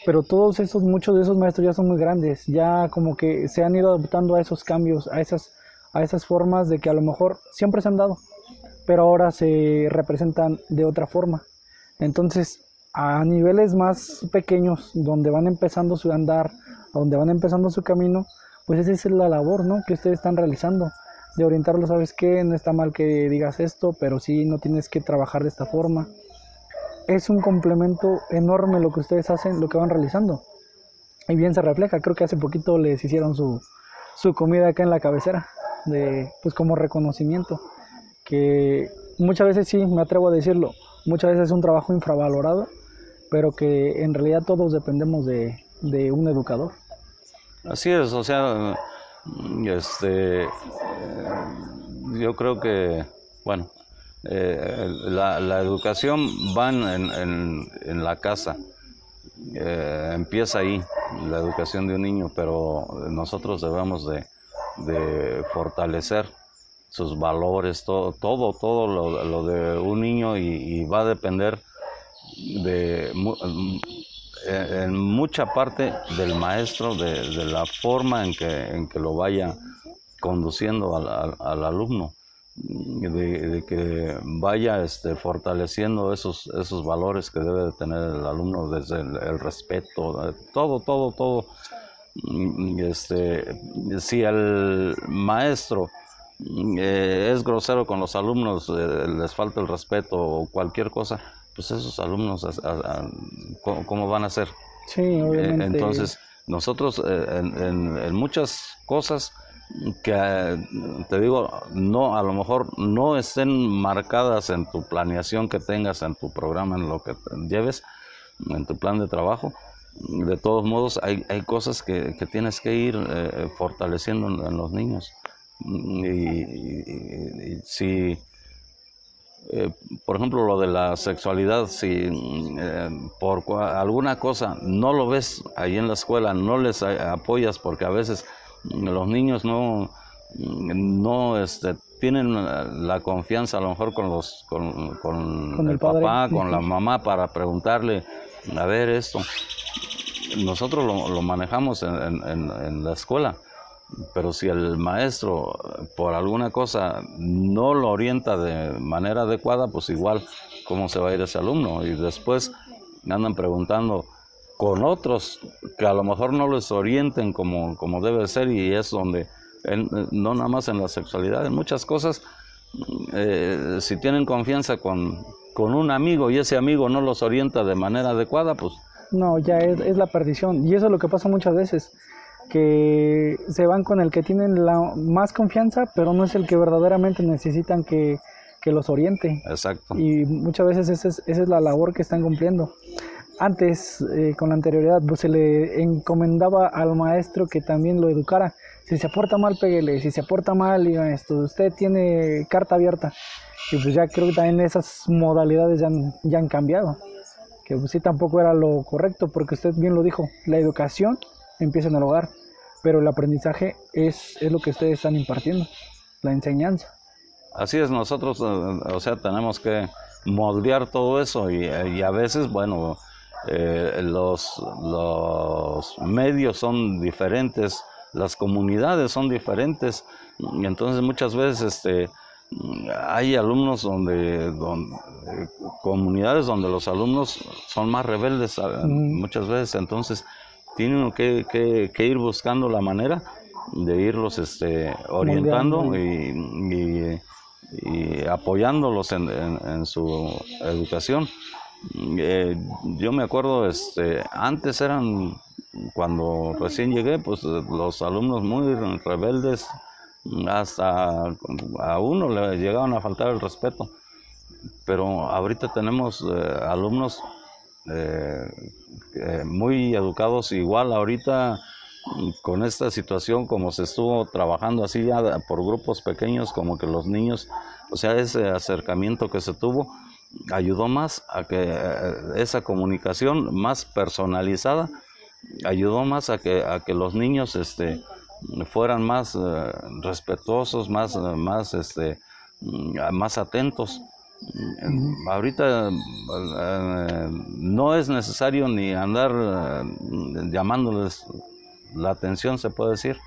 Pero todos esos muchos de esos maestros ya son muy grandes, ya como que se han ido adaptando a esos cambios, a esas a esas formas de que a lo mejor siempre se han dado, pero ahora se representan de otra forma. Entonces, a niveles más pequeños, donde van empezando su andar, donde van empezando su camino, pues esa es la labor, ¿no? Que ustedes están realizando de orientarlo, sabes que no está mal que digas esto, pero sí no tienes que trabajar de esta forma. Es un complemento enorme lo que ustedes hacen, lo que van realizando. Y bien se refleja, creo que hace poquito les hicieron su, su comida acá en la cabecera, de, pues como reconocimiento, que muchas veces sí, me atrevo a decirlo, muchas veces es un trabajo infravalorado, pero que en realidad todos dependemos de, de un educador. Así es, o sea, este, yo creo que, bueno, eh, la, la, educación va en, en, la casa, eh, empieza ahí la educación de un niño, pero nosotros debemos de, de fortalecer sus valores, todo, todo, todo lo, lo de un niño y, va a depender de en mucha parte del maestro, de, de, la forma en que, en que lo vaya conduciendo al, al, alumno, de, que vaya este, fortaleciendo esos, esos valores que debe de tener el alumno desde el, respeto, todo, todo, todo. Este, si el maestro eh, es grosero con los alumnos, eh, les falta el respeto o cualquier cosa, pues esos alumnos, ¿cómo, van a ser? Sí, obviamente. entonces, nosotros eh, en, en, muchas cosas que te digo, no, a lo mejor no estén marcadas en tu planeación que tengas, en tu programa, en lo que lleves, en tu plan de trabajo. De todos modos, hay, hay cosas que, que tienes que ir eh, fortaleciendo en, los niños. Y, si, eh, por ejemplo, lo de la sexualidad, si eh, por alguna cosa no lo ves ahí en la escuela, no les apoyas porque a veces los niños no, no este, tienen la confianza a lo mejor con los con, con, el, papá, con la mamá para preguntarle, a ver esto. Nosotros lo, lo manejamos en, en, en, la escuela Pero si el maestro por alguna cosa no lo orienta de manera adecuada, pues igual cómo se va a ir ese alumno. Y después andan preguntando con otros que a lo mejor no les orienten como, como debe ser y es donde, no nada más en la sexualidad, en muchas cosas, eh, si tienen confianza con, con un amigo y ese amigo no los orienta de manera adecuada, pues... No, ya es, es la perdición. Y eso es lo que pasa muchas veces que se van con el que tienen la más confianza, pero no es el que verdaderamente necesitan que, los oriente. Exacto. Y muchas veces esa es, esa es la labor que están cumpliendo. Antes, eh, con la anterioridad, pues se le encomendaba al maestro que también lo educara. Si se aporta mal, péguele. Si se aporta mal, diga esto. Usted tiene carta abierta. Y pues ya creo que también esas modalidades ya han, ya han cambiado. Que pues sí tampoco era lo correcto, porque usted bien lo dijo. La educación empieza en el hogar pero el aprendizaje es, es lo que ustedes están impartiendo, la enseñanza. Así es, nosotros, eh, o sea, tenemos que moldear todo eso y, a veces, bueno, eh, los, los medios son diferentes, las comunidades son diferentes, y entonces muchas veces este, hay alumnos donde, donde, comunidades donde los alumnos son más rebeldes muchas veces, entonces tienen que, que, ir buscando la manera de irlos este, orientando y, apoyándolos en, su educación. Eh, yo me acuerdo, este, antes eran, cuando recién llegué, pues los alumnos muy rebeldes, hasta a uno le llegaban a faltar el respeto. Pero ahorita tenemos eh, alumnos eh, eh, muy educados. Igual ahorita con esta situación, como se estuvo trabajando así ya por grupos pequeños, como que los niños, o sea, ese acercamiento que se tuvo, ayudó más a que eh, esa comunicación más personalizada, ayudó más a que, a que los niños este, fueran más respetuosos, más, más, este, más atentos Ahorita eh, no es necesario ni andar eh, llamándoles la atención, se puede decir.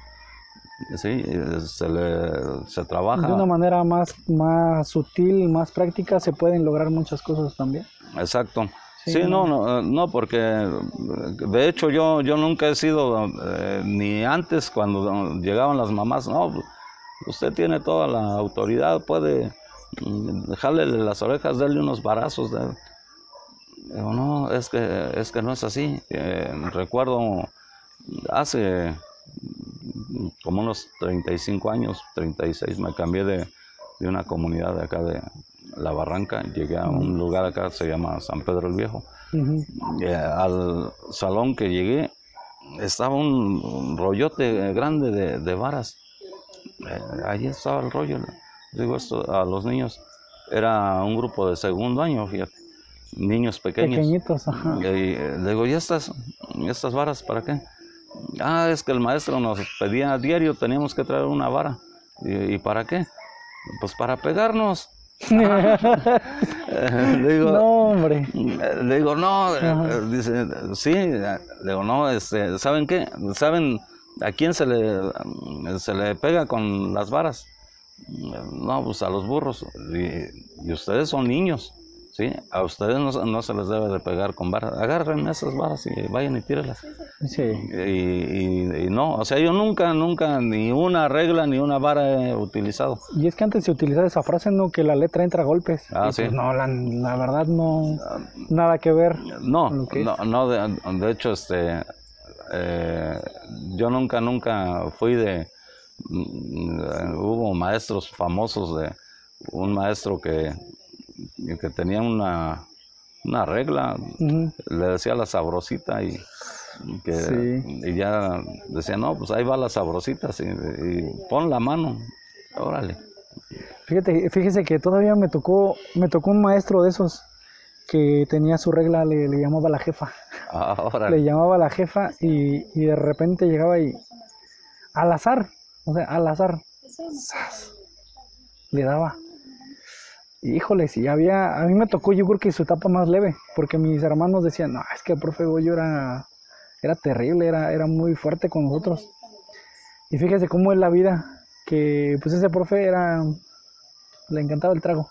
Sí, se, le, se trabaja. De una manera más, más sutil, más práctica, se pueden lograr muchas cosas también. Exacto. Sí, no, no, no, porque de hecho yo, yo nunca he sido, eh, ni antes cuando llegaban las mamás, no, usted tiene toda la autoridad, puede dejarle las orejas, darle unos barazos. no, es que, es que no es así. Eh, recuerdo hace como unos 35 años, 36, me cambié de, de, una comunidad de acá de La Barranca, llegué a un lugar acá, se llama San Pedro el Viejo. Eh, al salón que llegué estaba un, rollote grande de, de varas. Eh, allí estaba el rollo digo esto a los niños, era un grupo de segundo año, fíjate, niños pequeños. Pequeñitos, ajá. Y, eh, le digo, ¿y estas, estas varas para qué? Ah, es que el maestro nos pedía a diario, teníamos que traer una vara. ¿Y, para qué? Pues para pegarnos. Le digo, no, hombre. Le digo, no, eh, dice, sí, le digo, no, este, ¿saben qué? ¿Saben a quién se le, se le pega con las varas? No, pues a los burros. Y, ustedes son niños, ¿sí? A ustedes no, se les debe de pegar con varas. Agarren esas varas y vayan y tírenlas. Sí. Y, no, o sea, yo nunca, nunca, ni una regla ni una vara he utilizado. Y es que antes se utilizaba esa frase, ¿no? Que la letra entra a golpes. Ah, sí. Pues no, la, verdad no, nada que ver. No, no, no, de, hecho, este, eh, yo nunca, nunca fui de Mm, hubo maestros famosos de un maestro que, que tenía una, una regla, le decía la sabrosita y, que, y ya decía, no, pues ahí va la sabrosita, y, pon la mano, órale. Fíjate, fíjese que todavía me tocó, me tocó un maestro de esos que tenía su regla, le, llamaba la jefa. Ah, le llamaba la jefa y, y de repente llegaba y al azar, o sea, al azar. Le daba. Híjole, si había, a mí me tocó yo creo que su etapa más leve, porque mis hermanos decían, no, es que el profe Goyo era, era terrible, era, era muy fuerte con nosotros. Y fíjese cómo es la vida, que pues ese profe era, le encantaba el trago.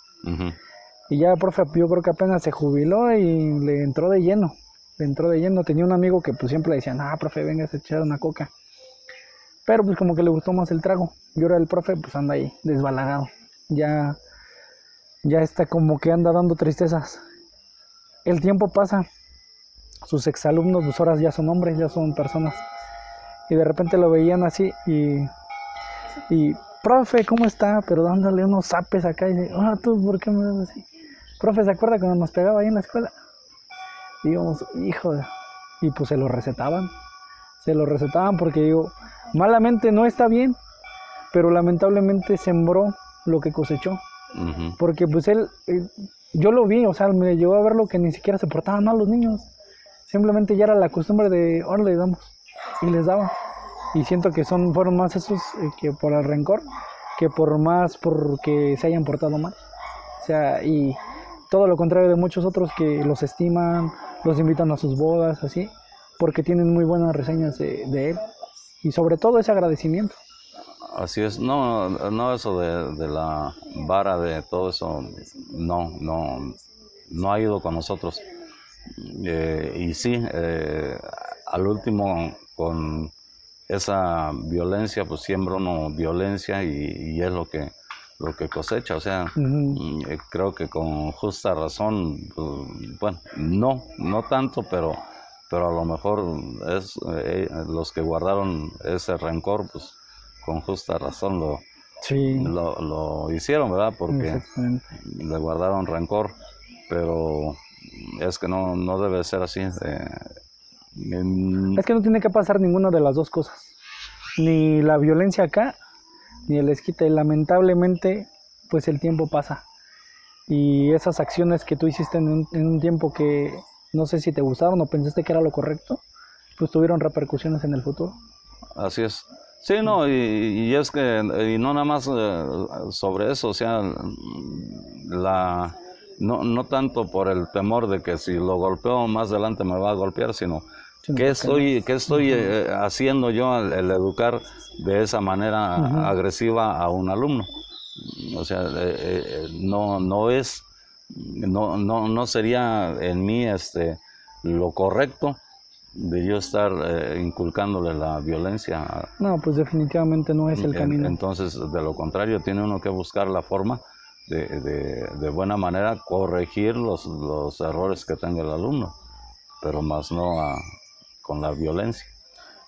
Y ya el profe, yo creo que apenas se jubiló y le entró de lleno. Le entró de lleno. Tenía un amigo que pues siempre le decían, ah, profe, venga a echar una coca. Pero pues como que le gustó más el trago. Y ahora el profe pues anda ahí, desbalagado. Ya, ya está como que anda dando tristezas. El tiempo pasa. Sus exalumnos, pues ahora ya son hombres, ya son personas. Y de repente lo veían así y, y profe, ¿cómo está? Pero dándole unos zapes acá y dice, ah, tú, ¿por qué me das así? Profe, ¿se acuerda cuando nos pegaba ahí en la escuela? Y digamos, hijo, de-". y pues se lo recetaban. Se lo recetaban porque digo, malamente no está bien, pero lamentablemente sembró lo que cosechó. Ujú. Porque pues él, eh, yo lo vi, o sea, me llegó a ver lo que ni siquiera se portaban mal los niños. Simplemente ya era la costumbre de, ahora le damos. Y les daba. Y siento que son, fueron más esos eh, que por el rencor, que por más porque se hayan portado mal. O sea, y todo lo contrario de muchos otros que los estiman, los invitan a sus bodas, así, porque tienen muy buenas reseñas de, de él. Y sobre todo ese agradecimiento. Así es, no, no eso de, de la vara de todo eso, no, no, no ha ido con nosotros. Eh, y sí, eh, al último con esa violencia, pues siembra uno violencia y, y es lo que, lo que cosecha. O sea, eh, creo que con justa razón, pues, bueno, no, no tanto, pero, pero a lo mejor es los que guardaron ese rencor, pues con justa razón lo, Sí, lo, lo hicieron, ¿verdad? Porque le guardaron rencor, pero es que no, no debe ser así. eh, Es que no tiene que pasar ninguna de las dos cosas. Ni la violencia acá, ni el esquite. Lamentablemente, pues el tiempo pasa. Y esas acciones que tú hiciste en un, en un tiempo que no sé si te gustaron o pensaste que era lo correcto, pues tuvieron repercusiones en el futuro. Así es. Sí, no, y, y es que, y no nada más eh, sobre eso, o sea, la, no, no tanto por el temor de que si lo golpeo más adelante me va a golpear, sino qué que estoy, qué estoy eh, haciendo yo al, al educar de esa manera agresiva a un alumno. O sea, eh, eh, no, no es, no, no, no sería en mí este, lo correcto de yo estar eh, inculcándole la violencia. No, pues definitivamente no es el en- camino. entonces, de lo contrario, tiene uno que buscar la forma de, de, de buena manera corregir los, los errores que tenga el alumno, pero más no a- con la violencia.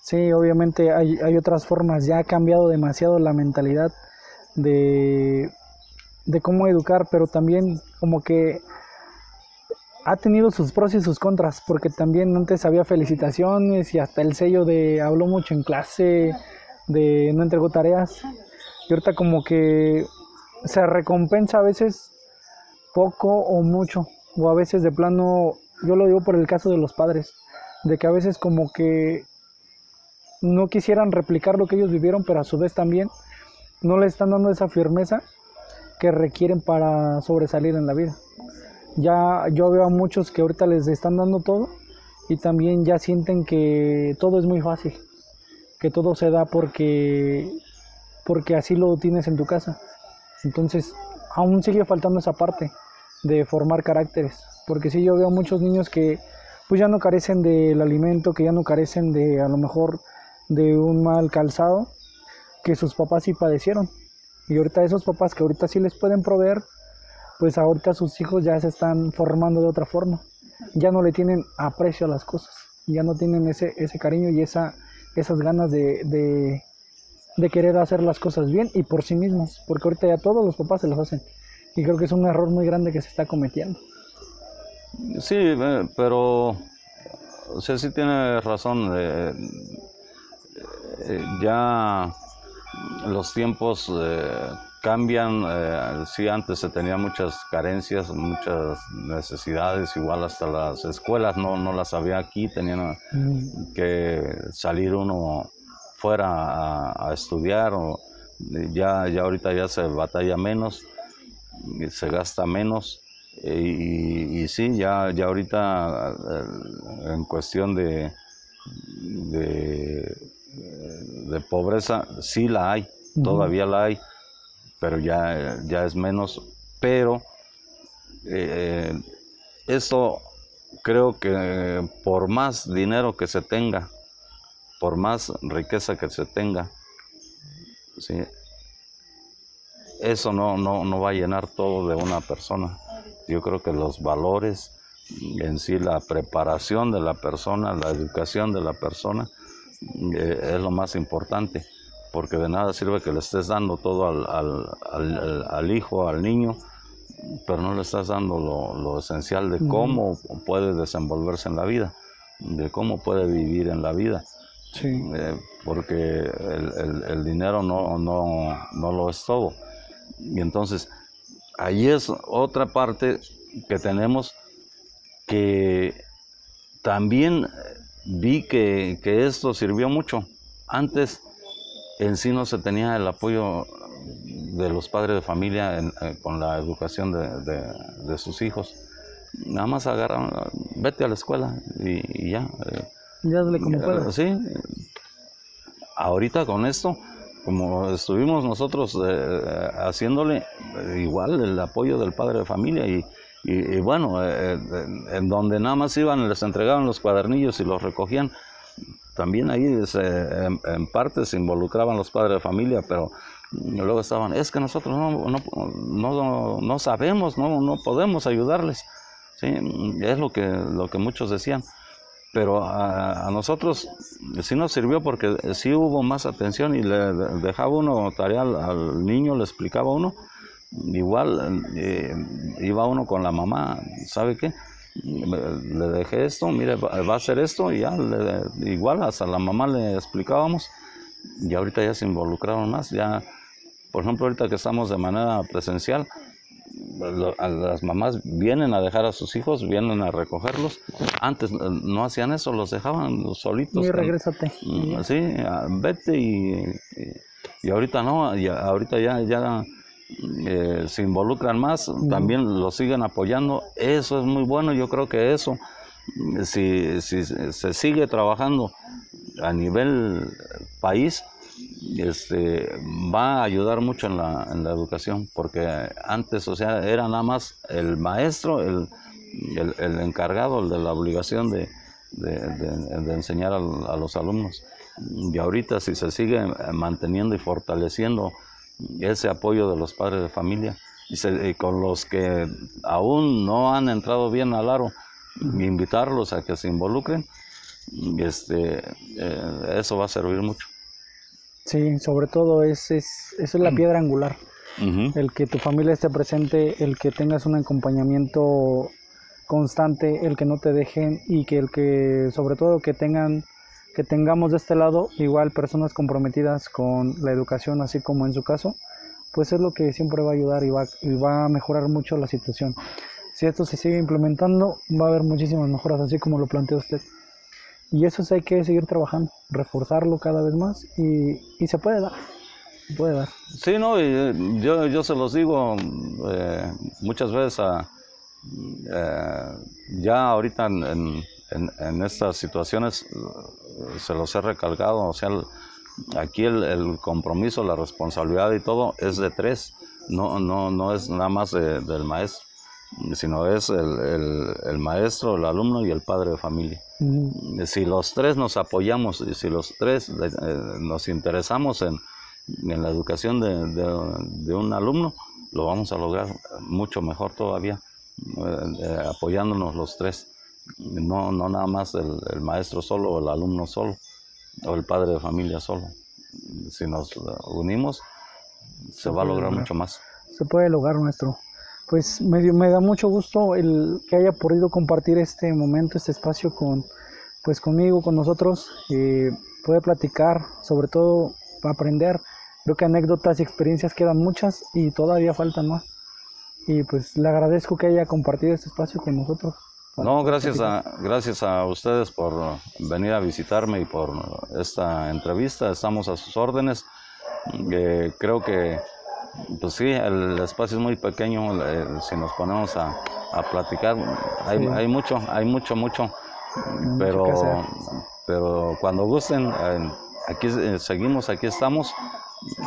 Sí, obviamente hay, hay otras formas. Ya ha cambiado demasiado la mentalidad de, de cómo educar, pero también como que ha tenido sus pros y sus contras, porque también antes había felicitaciones y hasta el sello de habló mucho en clase, de no entregó tareas. Y ahorita como que se recompensa a veces poco o mucho, o a veces de plano, yo lo digo por el caso de los padres, de que a veces como que no quisieran replicar lo que ellos vivieron, pero a su vez también no le están dando esa firmeza que requieren para sobresalir en la vida. Ya yo veo a muchos que ahorita les están dando todo y también ya sienten que todo es muy fácil, que todo se da porque porque así lo tienes en tu casa. Entonces, aún sigue faltando esa parte de formar caracteres, porque sí yo veo muchos niños que pues ya no carecen del alimento, que ya no carecen de a lo mejor de un mal calzado que sus papás sí padecieron. Y ahorita esos papás que ahorita sí les pueden proveer, pues ahorita sus hijos ya se están formando de otra forma. Ya no le tienen aprecio a las cosas, ya no tienen ese, ese cariño y esa, esas ganas de, de, querer hacer las cosas bien y por sí mismos, porque ahorita ya todos los papás se los hacen. Y creo que es un error muy grande que se está cometiendo. Sí, pero o sí tiene razón. eh, ya los tiempos eh, cambian. eh, sí, antes se tenían muchas carencias, muchas necesidades, igual hasta las escuelas no, no las había aquí, tenían Mm, que salir uno fuera a, a estudiar o ya, ya ahorita ya se batalla menos, se gasta menos eh, y, y sí, ya, ya ahorita eh, en cuestión de, de de pobreza, sí la hay, todavía la hay, pero ya, ya es menos. Pero eh, eso creo que por más dinero que se tenga, por más riqueza que se tenga, ¿sí? eso no, no, no va a llenar todo de una persona. Yo creo que los valores, en sí la preparación de la persona, la educación de la persona, eh, es lo más importante, porque de nada sirve que le estés dando todo al, hijo, al niño, pero no le estás dando lo, esencial de cómo puede desenvolverse en la vida, de cómo puede vivir en la vida. Eh, porque el, dinero no, no, no lo es todo. Y entonces, ahí es otra parte que tenemos que también vi que, esto sirvió mucho. Antes en sí no se tenía el apoyo de los padres de familia eh, con la educación de, sus hijos. Nada más agarran, vete a la escuela y, ya. Eh, ya como puedas. Sí. Ahorita con esto, como estuvimos nosotros eh, haciéndole igual el apoyo del padre de familia y, y, bueno, en donde nada más iban, les entregaban los cuadernillos y los recogían. También ahí en, parte se involucraban los padres de familia, pero luego estaban, es que nosotros no, no, no, sabemos, no, no podemos ayudarles. ¿sí? Es lo que, lo que muchos decían. Pero a, a, nosotros sí nos sirvió porque sí hubo más atención y le dejaba uno tarea al niño, le explicaba uno igual eh, iba uno con la mamá, ¿sabe qué? Le dejé esto, mire, va a hacer esto y ya, igual hasta la mamá le explicábamos y ahorita ya se involucraron más, ya, por ejemplo, ahorita que estamos de manera presencial, las mamás vienen a dejar a sus hijos, vienen a recogerlos. Antes no hacían eso, los dejaban solitos. Y regrésate. Mm, sí, vete y, y, ahorita no, y ahorita ya, ya eh, se involucran más, también lo siguen apoyando. Eso es muy bueno, yo creo que eso, si, si se sigue trabajando a nivel país, este, va a ayudar mucho en la, en la educación, porque antes, o sea, era nada más el maestro, el, el, encargado, el de la obligación de, de, enseñar a, a, los alumnos. Y ahorita si se sigue manteniendo y fortaleciendo ese apoyo de los padres de familia y, con los que aún no han entrado bien al aro, invitarlos a que se involucren, este, eh, eso va a servir mucho. Sí, sobre todo es, es, eso es la piedra angular. El que tu familia esté presente, el que tengas un acompañamiento constante, el que no te dejen y que el que, sobre todo, que tengan que tengamos de este lado igual personas comprometidas con la educación, así como en su caso, pues es lo que siempre va a ayudar y va, y va a mejorar mucho la situación. Si esto se sigue implementando, va a haber muchísimas mejoras, así como lo plantea usted. Y eso sí hay que seguir trabajando, reforzarlo cada vez más y, y se puede dar. puede dar. Sí, no, eh, yo, yo se los digo eh, muchas veces eh, ya ahorita en, en, estas situaciones se los he recalcado, o sea, aquí el, compromiso, la responsabilidad y todo es de tres, no, no, no es nada más del maestro, sino es el, maestro, el alumno y el padre de familia. Si los tres nos apoyamos y si los tres eh, nos interesamos en, la educación de, un alumno, lo vamos a lograr mucho mejor todavía, eh, eh, apoyándonos los tres no, no nada más el, maestro solo o el alumno solo o el padre de familia solo. Si nos unimos, se, va a lograr mucho más. Se puede lograr nuestro. Pues me, me da mucho gusto el que haya podido compartir este momento, este espacio con, pues conmigo, con nosotros, puede platicar, sobre todo aprender. Creo que anécdotas y experiencias quedan muchas y todavía faltan más. Y pues le agradezco que haya compartido este espacio con nosotros. No, gracias a, gracias a ustedes por venir a visitarme y por esta entrevista. Estamos a sus órdenes. Eh, creo que, pues sí, el espacio es muy pequeño. Eh, si nos ponemos a, platicar, hay, hay, mucho, hay mucho, mucho. Pero, pero cuando gusten, aquí eh, seguimos, aquí estamos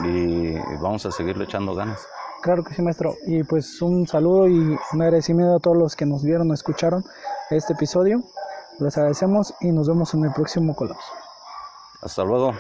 y vamos a seguirle echando ganas. Claro que sí, maestro. Y pues un saludo y un agradecimiento a todos los que nos vieron o escucharon este episodio. Les agradecemos y nos vemos en el próximo colapso. Hasta luego.